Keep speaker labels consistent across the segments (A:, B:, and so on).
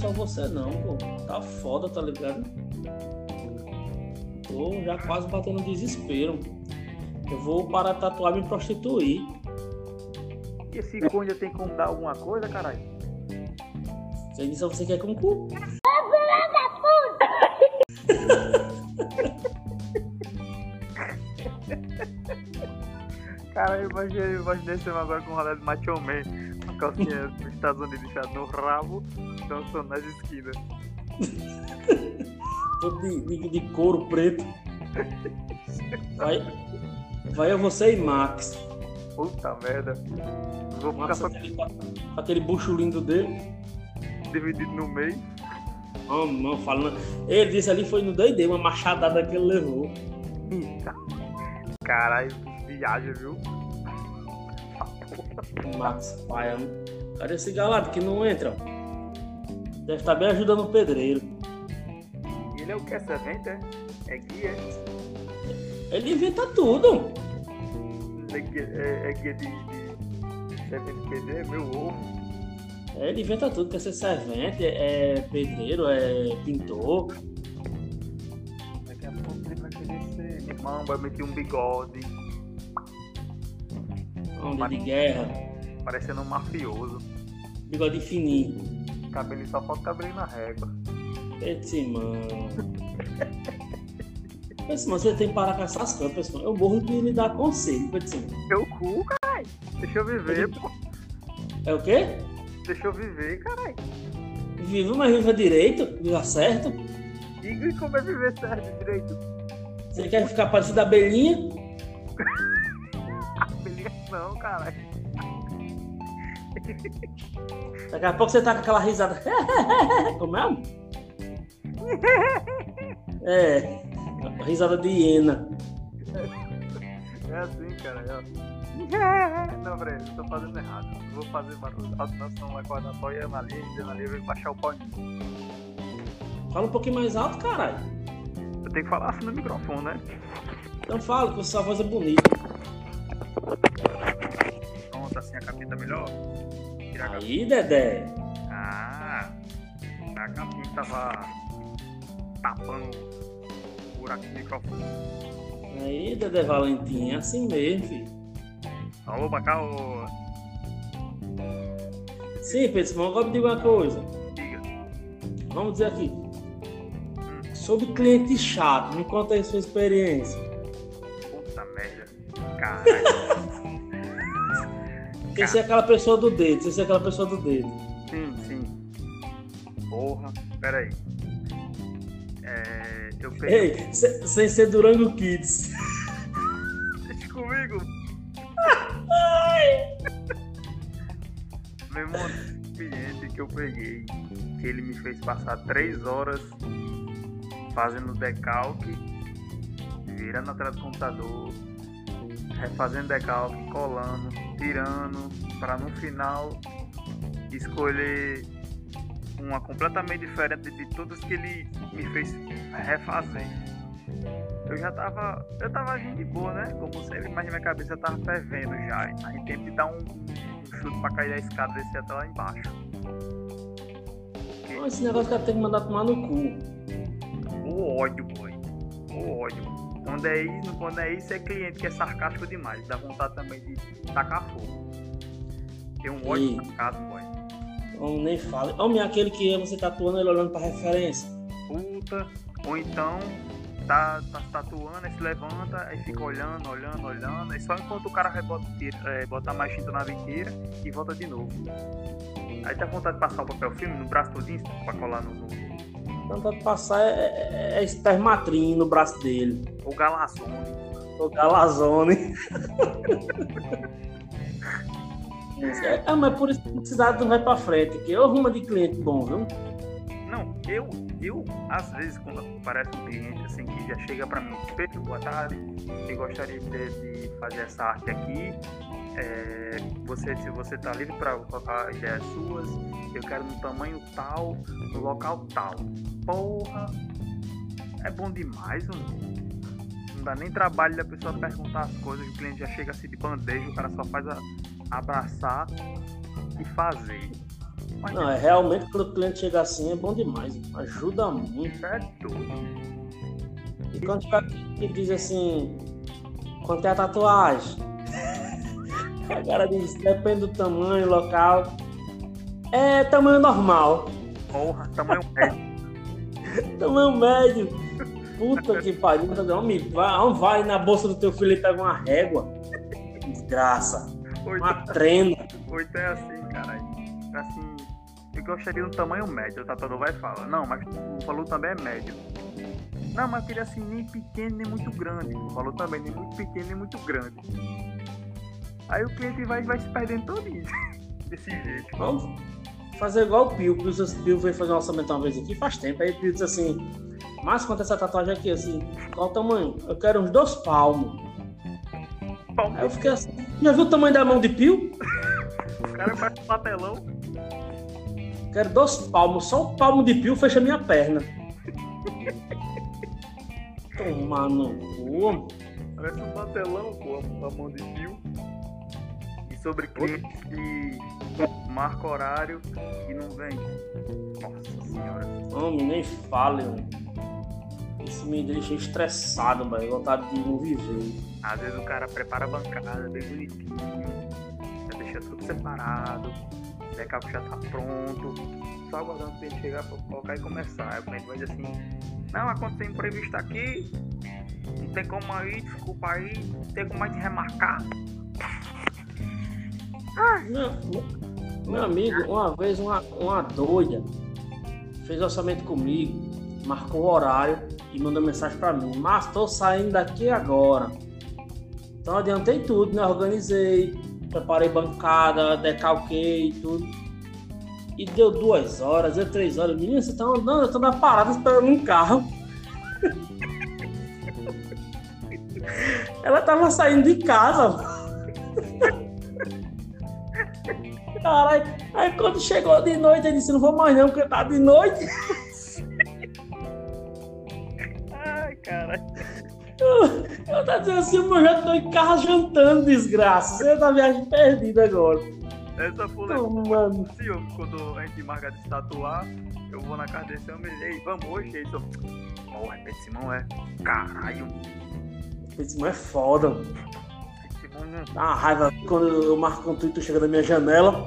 A: Só você não, pô. Tá foda, tá ligado? Tô já quase batendo desespero. Eu vou para tatuar e me prostituir.
B: E esse cu ainda tem como dar alguma coisa, caralho?
A: Você disse você quer com cu?
B: Cara, eu imaginei, imaginei você agora com o rolê de Macho Man, calcinha dos Estados Unidos enfiada no rabo, dançando nas esquinas.
A: Todo de, de, de couro preto. Vai, vai eu, você e Max.
B: Puta merda. Vou ficar
A: Max
B: só
A: aquele, aquele bucho lindo dele.
B: dividido no meio.
A: Oh, não, falando. Ele disse ali foi no doidê, uma machadada que ele levou.
B: Eita. Caralho, viagem, viu?
A: Max Paia. Cadê esse galado que não entra? Deve estar bem ajudando o pedreiro.
B: Ele é o que? É servente, é? É guia?
A: Ele inventa tudo.
B: É guia, é, é guia de, de servente PD, meu ovo.
A: É, Ele inventa tudo, quer ser servente, é pedreiro, é pintor.
B: Daqui a pouco ele vai querer ser irmão, vai meter um bigode,
A: Onda de guerra,
B: parecendo um mafioso.
A: bigode fininho.
B: Cabelo só falta cabelo na régua.
A: Esse mano. Esse mano, você tem que parar com essas coisas. Eu morro de me dar conselho, mano.
B: Meu cu, caralho. Deixa eu viver, pô.
A: É o quê?
B: Deixa eu viver, caralho.
A: Viva, mas viva direito, viva certo.
B: E como é viver certo direito?
A: Você quer ficar parecido a abelhinha?
B: Não, caralho.
A: Daqui a pouco você tá com aquela risada. Como é? É, risada de hiena.
B: É assim, cara. É... Não, peraí, eu tô fazendo errado. Eu vou fazer barulho. Alto não, senão vai acordar só e a Analia e a vai baixar o pau em mim.
A: Fala um pouquinho mais alto, caralho.
B: Eu tenho que falar assim no microfone, né?
A: Então fala, que sua voz é bonita.
B: Assim a capinha tá melhor. Tirar a capinha.
A: Aí, Dedé.
B: Ah, a capinha tava tapando o buraco do microfone.
A: Aí, Dedé Valentim, é assim mesmo, filho.
B: Alô, Macau,
A: Sim, Pedro agora me diga uma coisa.
B: diga.
A: Vamos dizer aqui. Sobre cliente chato, me conta aí sua experiência.
B: Puta merda. Caralho.
A: Sem ser aquela pessoa do dedo, sem ser aquela pessoa do dedo.
B: sim, sim. Porra, pera aí. É, eu peguei.
A: Ei, se- sem ser Durango Kids.
B: Deixa comigo. Meu irmão, cliente que eu peguei, que ele me fez passar três horas fazendo decalque, virando atrás do computador, refazendo decalque, colando, tirando, para no final escolher uma completamente diferente de todas que ele me fez refazer. Eu já tava. Eu tava agindo de boa, né? Como sempre, mas na minha cabeça tava fervendo já. A gente tem que dar um, um chute pra cair da escada e descer até lá embaixo.
A: Esse negócio que ela tem que mandar tomar no cu.
B: O ódio, boy. O ódio. Quando é isso, quando é isso, é cliente que é sarcástico demais. Dá vontade também de tacar fogo. Tem um ódio sarcástico, boy.
A: Então, nem fala. Homem, aquele que você tá atuando ele olhando pra referência.
B: Puta. Ou então tá, tá se tatuando, aí se levanta, aí fica olhando, olhando, olhando. Aí só enquanto o cara vai botar, é, botar mais tinta na biqueira e volta de novo. Aí dá vontade de passar o papel filme no braço todinho pra colar no, no
A: Então pode passar é, é, é espermatrim no braço dele.
B: o galazone.
A: O Galazone. É, ah, mas por isso que a cidade não vai pra frente, que eu arrumo de cliente bom, viu?
B: Não, eu, eu, às vezes, quando aparece um cliente assim que já chega pra mim, Pedro, boa tarde, eu gostaria de, de fazer essa arte aqui. É, você, se você tá livre para colocar ideias suas, eu quero no tamanho tal, no local tal. Porra, é bom demais, mano. Não dá nem trabalho da pessoa perguntar as coisas, o cliente já chega assim de bandeja, o cara só faz a, abraçar, e fazer.
A: Não, é realmente quando o cliente chega assim é bom demais. Ajuda muito.
B: é doido.
A: E quando aqui e diz assim, quanto é a tatuagem? A cara diz, depende do tamanho, local. É tamanho normal.
B: Porra, tamanho médio.
A: Tamanho médio. Puta que pariu. Homem, vai, homem, vai na bolsa do teu filho e pega uma régua. Desgraça. Uma trena.
B: então é assim, cara. Assim, eu gostaria de um tamanho médio. O tatuador vai falar, não, mas o valor também é médio. Não, mas queria assim, nem pequeno nem muito grande. O valor também nem muito pequeno nem muito grande. Aí o cliente vai, vai se perdendo todinho. Desse jeito.
A: Vamos fazer igual o Pio. O Pio, o Pio veio fazer um orçamento uma vez aqui faz tempo. Aí o Pio disse assim: Mas quanto é essa tatuagem aqui? Assim, qual o tamanho? Eu quero uns dois palmos.
B: Pau,
A: Aí eu fiquei assim: Já viu o tamanho da mão de Pio?
B: o cara faz um papelão.
A: Quero dois palmos. Só o palmo de Pio fecha minha perna. Tomar no cu.
B: Parece um papelão, pô, a mão de fio. E sobre clientes que marca horário e não vem. Nossa senhora.
A: Homem, nem fale, homem. Isso me deixa estressado, velho. Vontade de não viver.
B: Às vezes o cara prepara a bancada bem bonitinho, já deixa tudo separado, backup já tá pronto, só aguardando o cliente chegar pra colocar e começar. Aí o cliente vai dizer assim, não, aconteceu imprevisto aqui, não tem como aí, desculpa aí, não tem como mais te remarcar.
A: Meu, meu amigo, uma vez uma, uma doida fez orçamento comigo, marcou o horário e mandou mensagem pra mim. Mas tô saindo daqui agora. Então adiantei tudo, né? Organizei, preparei bancada, decalquei tudo. E deu duas horas, deu três horas. Menina, você tá andando, eu tô na parada esperando um carro. Ela tava saindo de casa. Caralho, aí quando chegou de noite, ele disse: Não vou mais não, porque tá de noite.
B: Ai, caralho.
A: Eu tá dizendo assim: Eu já tô em casa jantando, desgraça. Você tá viagem perdida agora.
B: Essa foi
A: Não, mano.
B: Sim, eu, quando a gente marca de se tatuar, eu vou na casa desse homem e ei, vamos hoje, aí eu, porra, Pedro Simão é, caralho,
A: Esse irmão é foda. mano.
B: Pedro Simão não
A: Dá uma raiva quando eu marco um chega na minha janela.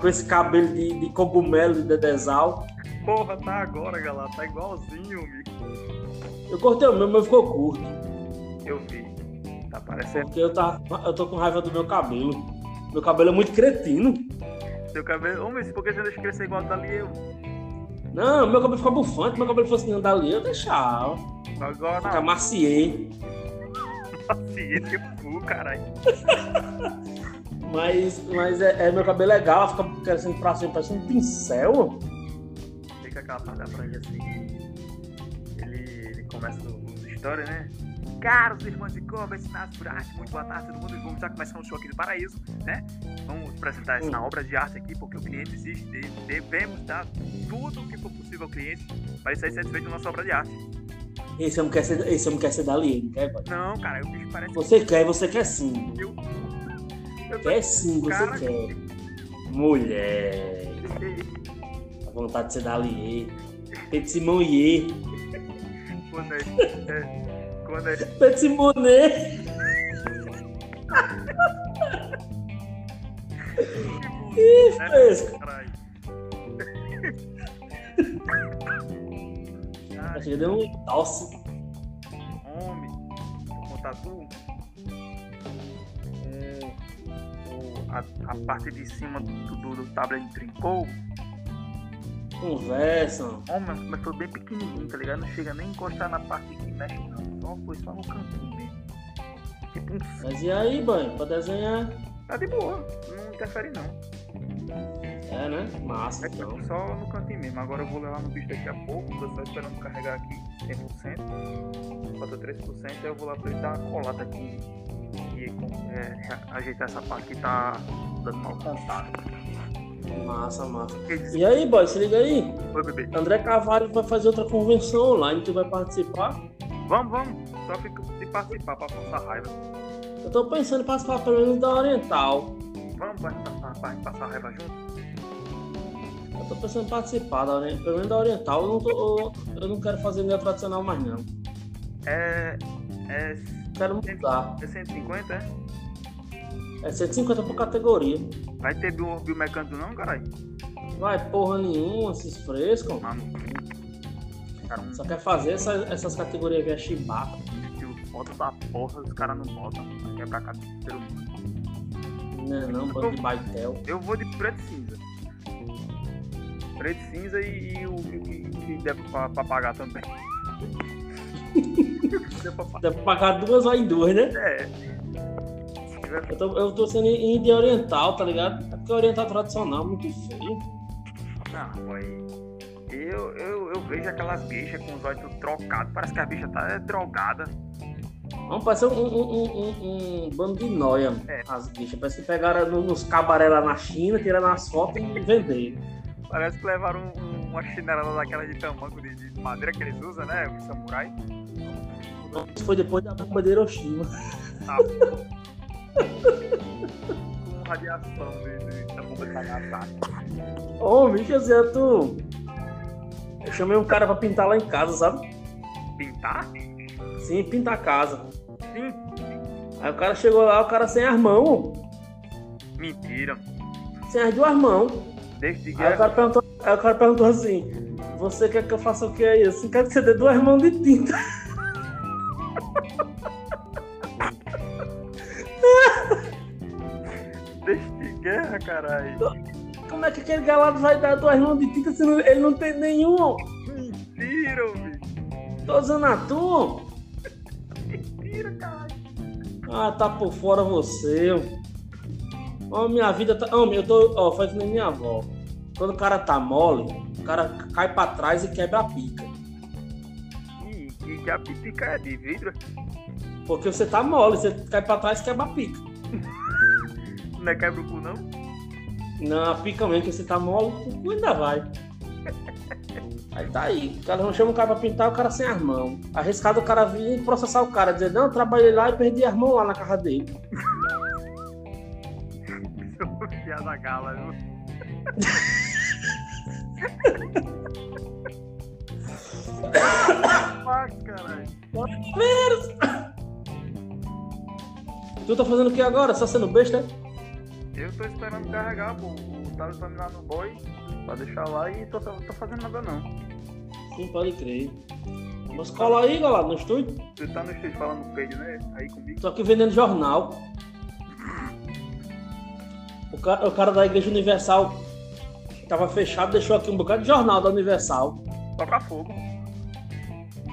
A: Com esse cabelo de, de cogumelo de dedezal.
B: Porra, tá agora, galera. Tá igualzinho, amigo.
A: Eu cortei o meu, mas ficou curto.
B: Eu vi. Tá parecendo.
A: Porque eu, tava, eu tô com raiva do meu cabelo. Meu cabelo é muito cretino.
B: Seu cabelo. Homem, por que você deixa crescer igual dali eu?
A: Não, meu cabelo ficou bufante. Meu cabelo fosse andar ali, eu deixava.
B: Agora
A: Fica
B: não.
A: maciei.
B: Paciência, fu, caralho.
A: Mas, mas é, é meu cabelo legal, fica crescendo pra cima, parece um pincel.
B: Fica aquela parte da franja assim. Os histórias, né? Caros irmãos de Cobra, ensinados por arte, muito boa tarde, todo mundo. Vamos já começar um show aqui do Paraíso, né? Vamos apresentar essa obra de arte aqui, porque o cliente existe. de- Devemos dar tudo o que for possível ao cliente para ele sair satisfeito da nossa obra de arte.
A: Esse homem quer ser, esse homem quer ser dali, não quer, pai?
B: Não, cara, o bicho parece
A: Você quer, você quer sim.
B: eu. Eu
A: Quer sim, você
B: cara.
A: quer. Mulher. A vontade de ser dali. Pedro Simão Iê.
B: Quando é. é quando é.
A: Pedro Simonet. Ih,
B: né,
A: fresco. Acho que deu um tosse.
B: homem, vou contar tu. O, o, a, a parte de cima do, do, do tablet trincou.
A: Conversa.
B: Homem, mas foi bem pequenininho, tá ligado? Não chega nem a encostar na parte que mexe, não. Só foi só no cantinho mesmo. Tipo um.
A: Mas e aí, banho? Pra desenhar?
B: Tá de boa, não interfere não.
A: É, né? Massa,
B: É
A: então.
B: só no cantinho mesmo. Agora eu vou levar no bicho daqui a pouco. Tô só esperando carregar aqui 100%. Falta 3%. Aí eu vou lá pra ele dar uma colada aqui. E é, ajeitar essa parte que tá dando mau contato.
A: Massa, massa. E aí, boy, se liga aí.
B: Oi, bebê.
A: André Carvalho vai fazer outra convenção online. Tu vai participar?
B: Vamos, vamos. Só fica de participar pra passar raiva.
A: Eu tô pensando em participar pelo menos da Oriental.
B: Vamos passar, passar, passar raiva junto?
A: Eu tô pensando em participar da Oriental, pelo menos da Oriental. Eu não, tô, eu, eu não quero fazer minha tradicional mais não.
B: É. É.
A: Quero mudar.
B: É 150, é?
A: É 150 por categoria.
B: Vai ter bio, biomecânico não, caralho?
A: Vai porra nenhuma, esses frescos.
B: Mano. Cara,
A: Só quer fazer essa- essas categorias que é chibata.
B: foto da porra, os caras não botam. É pra cá do ser humano.
A: Né não, bando de baitel.
B: Eu vou de preto e cinza. Preto e cinza e, e o que, der pra, pra pagar também. Deu pra pagar.
A: Deve pagar duas vai em duas, né?
B: É.
A: Eu tô, eu tô sendo de oriental, tá ligado? É porque oriental tradicional é muito feio.
B: Não, foi. Eu, eu, eu vejo aquelas bichas com os olhos trocados. Parece que a bicha tá é, drogada.
A: Vamos parecer um, um, um, um- bando de noia,
B: É.
A: as bichas. Parece que pegaram no- nos cabaré lá na China, tiraram as fotos e venderam.
B: Parece que levaram um- um- uma chinela daquela de tamanco de, de madeira que eles usam, né? O samurai.
A: Isso foi depois da bomba de Hiroshima.
B: Tá. Com radiação da bomba de Nagasaki.
A: Ô, bicho, assim, eu tu. Eu chamei um cara pra pintar lá em casa, sabe?
B: Pintar?
A: Sim, pintar a casa.
B: Sim.
A: Aí o cara chegou lá, o cara sem as mãos.
B: Mentira.
A: Sem as duas mãos.
B: Desde
A: Aí o cara perguntou, aí o cara perguntou assim: Você quer que eu faça o que aí? Assim, quero que você dê duas mãos de tinta.
B: Guerra, caralho.
A: Como é que aquele galado vai dar duas mãos de tinta se não- ele não tem nenhum?
B: Mentira, bicho.
A: Tô usando a tua?
B: Mentira, caralho.
A: Ah, tá por fora você. Ó, minha vida tá. Ó, eu tô. Ó, faz que nem minha avó. Quando o cara tá mole, o cara cai pra trás e quebra a pica.
B: E que a pipica é de vidro.
A: Porque você tá mole, você cai pra trás e quebra a pica.
B: Não é quebra o cu, não?
A: Não, a pica mesmo, que você tá mole, o cu ainda vai. Aí tá aí. O cara não chama o cara pra pintar, o cara sem as mãos. Arriscado o cara vir processar o cara, dizer, não, eu trabalhei lá e perdi as mãos lá na casa dele.
B: Seu piada gala, viu? Max, caralho.
A: Tu tá fazendo o que agora? Só sendo besta? É?
B: Eu tô esperando carregar, pô. O Thales vai me dar no boy pra deixar lá e tô, tô fazendo nada não.
A: Sim, pode crer. Mas cola aí, galera, no estúdio.
B: Você tá no estúdio falando peito, né? Aí comigo.
A: Tô aqui vendendo jornal. O cara, o cara da Igreja Universal tava fechado, deixou aqui um bocado de jornal da Universal.
B: Toca fogo.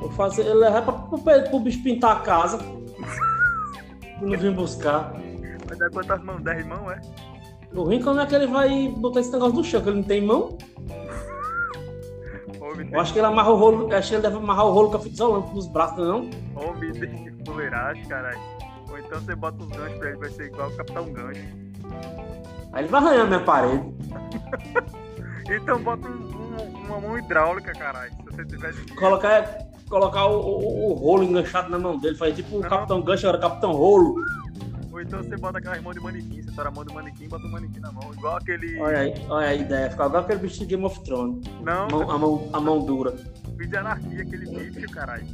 A: Vou fazer, ele levar pra, pro, pro bicho pintar a casa. Eu não vim buscar.
B: Vai dar quantas mãos? 10 mãos, é?
A: O ruim como é que ele vai botar esse negócio no chão, que ele não tem mão.
B: Homem
A: Eu acho que ele amarra o rolo, eu acho que ele deve amarrar o rolo com a fita isolante nos braços, não?
B: de, homem de fuleiragem, caralho. Ou então você bota os ganchos pra ele, vai ser igual o Capitão Gancho.
A: Aí ele vai arranhar minha parede.
B: Então bota um- um- uma mão hidráulica, caralho. Se você tiver de
A: Colocar, colocar o, o- o rolo enganchado na mão dele, faz tipo o
B: Não.
A: Capitão Gancho, agora Capitão Rolo.
B: Ou então você bota aquelas mãos de manequim, você tora a mão do manequim e bota o manequim na mão. Igual aquele.
A: Olha aí, olha a ideia, fica igual aquele bicho de Game of Thrones.
B: Não,
A: A mão, a mão, a mão dura.
B: vídeo de anarquia, aquele bicho, caralho.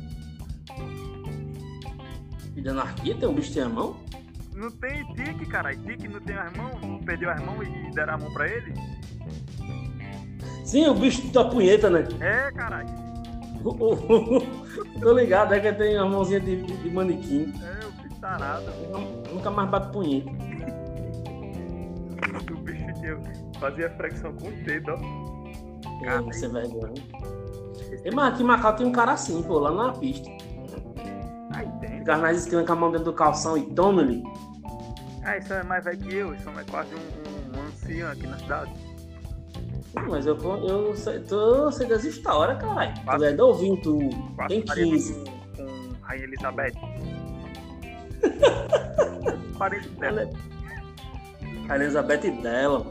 A: E de anarquia tem um bicho que tem a mão?
B: Não tem tique, caralho. Tique não tem as mãos, perdeu as mãos e deram a mão pra ele?
A: Sim, o bicho da punheta, né?
B: É, caralho.
A: Tô ligado, é que tem a mãozinha de, de, de manequim.
B: É, tarado.
A: Nunca mais bate punheta.
B: O bicho tinha, fazia flexão com o dedo, ó.
A: É, você vergonha. E, mas aqui em Macau tem um cara assim, pô, lá na pista.
B: Aí tem.
A: Ficar nas esquinas com a mão dentro do calção e toma-lhe.
B: Ah, isso é mais velho que eu, isso é quase um, um, um ancião aqui na cidade.
A: Mas eu, eu, sei, eu sei das histórias, caralho. Tu é novinho, tu tem
B: parecido
A: 15.
B: Com, com Rainha Elizabeth. Dela.
A: A Elizabeth dela.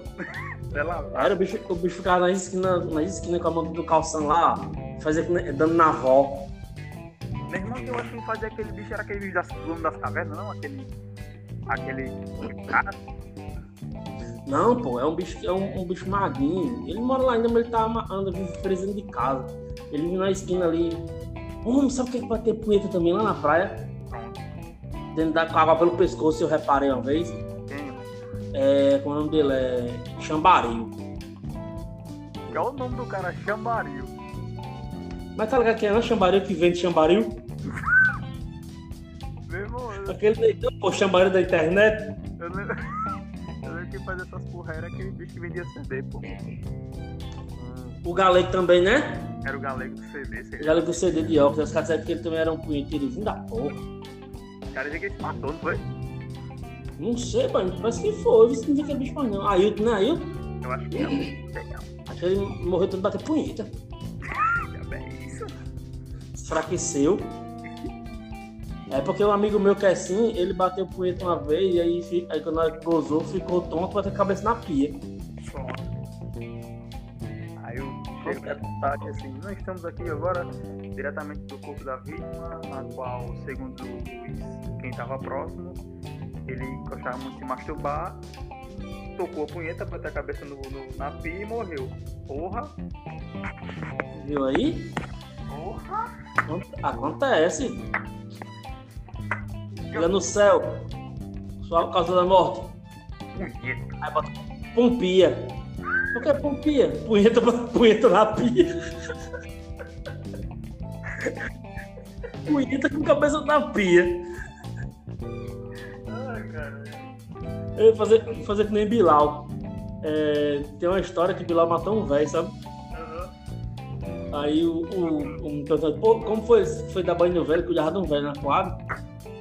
B: dela
A: Aí o bicho, o bicho ficava na esquina, na esquina com a mão do calção lá, fazia dando na avó.
B: Meu irmão, que eu acho que fazia aquele bicho, era aquele bicho das, das cavernas, não? Aquele. Aquele cara.
A: Não, pô, é um bicho, é um, um bicho magrinho. Ele mora lá ainda, mas ele tá anda vive preso dentro de casa. Ele vive na esquina ali. Homem, sabe o que é que vai ter punheta também lá na praia? Dentro da água pelo pescoço, eu reparei uma vez.
B: Quem?
A: É, como é o nome dele? É Chambaril.
B: Que é o nome do cara, Chambaril.
A: Mas tá ligado quem é? Não é Chambaril que vende Chambaril?
B: Meu
A: Aquele negão, pô, Chambaril da internet.
B: eu lembro. Eu lembro que fazia essas porra era aquele bicho que vendia CD, pô.
A: O Galego também, né?
B: Era o galego do CD, sei
A: O
B: lá.
A: Galego do CD de óculos. Os caras disseram que ele também era um punheteirozinho da porra.
B: O cara que ele se matou, não foi?
A: Não sei, mano. Parece que foi. Isso não vi que é bicho mais não. Ailton, né? Ailton?
B: Eu acho que não.
A: Acho que ele morreu tendo bater punheta.
B: Já bem isso.
A: Enfraqueceu. É porque um amigo meu que é assim, ele bateu punheta uma vez e aí, aí quando ele gozou, ficou tonto, bateu a cabeça na pia.
B: A tarde assim, nós estamos aqui agora diretamente do corpo da vítima, na qual, segundo Luiz, quem estava próximo, ele gostava muito de se masturbar, tocou a punheta, bateu a cabeça no, no- na pia e morreu. Porra!
A: Viu aí?
B: Porra!
A: Acontece. Chega no céu. Sua causa da morte.
B: Punheta!
A: Aí bota pompia. O que é pompia? Punheta, punheta na pia. punheta com cabeça na pia.
B: Ai, cara.
A: Eu ia fazer, fazer que nem Bilal. É, tem uma história que Bilal matou um velho, sabe? Aí o, o, um perguntando, pô, como foi, foi dar banho no velho, cuidava de um velho na quadra.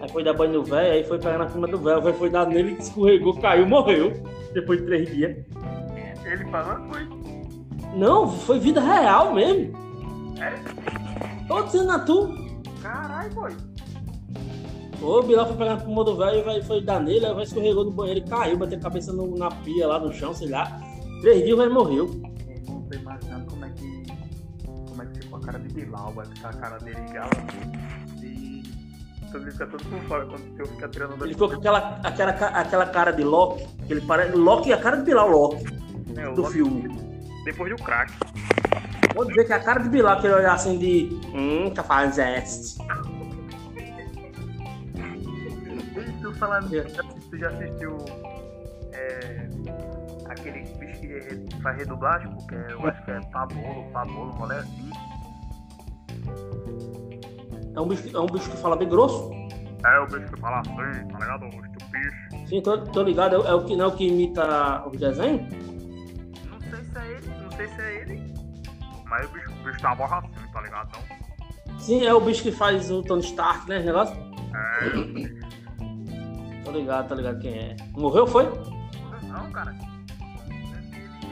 A: Aí foi dar banho no velho, aí foi pegar na cima do velho, o velho foi dar nele, escorregou, caiu, morreu. Depois de três dias.
B: Ele falando foi.
A: Não, foi vida real mesmo.
B: É?
A: Tô dizendo a tu.
B: Caralho, boy.
A: Ô, Bilal foi pegar na cima do velho, o velho foi dar nele, aí o velho escorregou no banheiro e caiu, bateu a cabeça no- na pia lá no chão, sei lá. Três dias o velho morreu.
B: Eu não tô imaginando como é que. Como é que ficou a cara de Bilal, vai ficar a cara dele gala. E. Todo mundo fica todo por fora quando eu ficar tirando da
A: Ele ficou com aquela, aquela, aquela cara de Loki, ele parece. Loki é a cara de Bilal, Loki,
B: É, o
A: do filme.
B: Depois do crack.
A: Vou dizer que é a cara de Bilal, que ele olhar assim de. Hum, tá fazendo zeste.
B: E tu falando, já, tu já assistiu é, aquele bicho que faz redublagem, porque eu acho que é Pabolo, Pabolo, mulher assim.
A: É um bicho, é um bicho que fala bem grosso.
B: É o bicho que fala assim, tá ligado? O bicho.
A: Sim, tô, tô ligado. É, o- é o que não é o que imita os desenhos?
B: Sei se é ele. Mas o bicho, o bicho tá borra assim, tá ligado? Não?
A: Sim, é o bicho que faz o Tony Stark, né? Negócio?
B: É.
A: Tô ligado, tô ligado quem é. Morreu, foi?
B: Não, cara. Ele,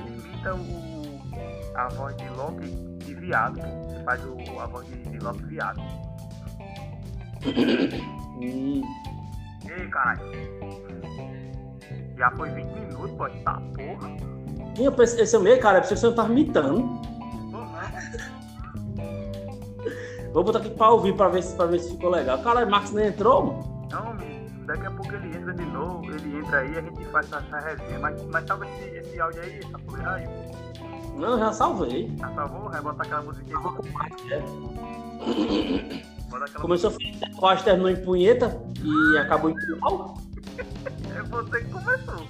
B: ele imita o, a voz de Loki de viado. Ele faz o, a voz de, de Loki viado.
A: Hum.
B: Ei, caralho. Já foi 20 minutos, pô. Tá porra.
A: Eu pensei, esse é meio, cara. Eu pensei que você não tava imitando. Vou botar aqui pra ouvir pra ver se, pra ver se ficou legal. Caralho, Max nem entrou, mano.
B: Não, amigo, daqui a pouco ele entra de novo, ele entra aí e a gente faz essa, resenha. Mas, mas salva esse, esse áudio aí, essa poeira aí.
A: Não, já salvei.
B: Já salvou? Vai botar aquela musiquinha.
A: É.
B: Bota aquela
A: Começou quase terminou em punheta e acabou em pau.
B: É você que começou.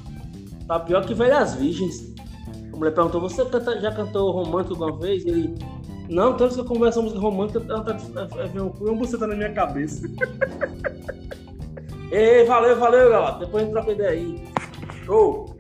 A: Tá pior que velhas virgens. Mulher perguntou, você canta- já cantou romântico alguma vez? Ele, não, vez que eu converso música romântica, ela tá, é, é, e um buceta na minha cabeça. Ei, valeu, valeu, galera. Depois a gente troca ideia aí. Show!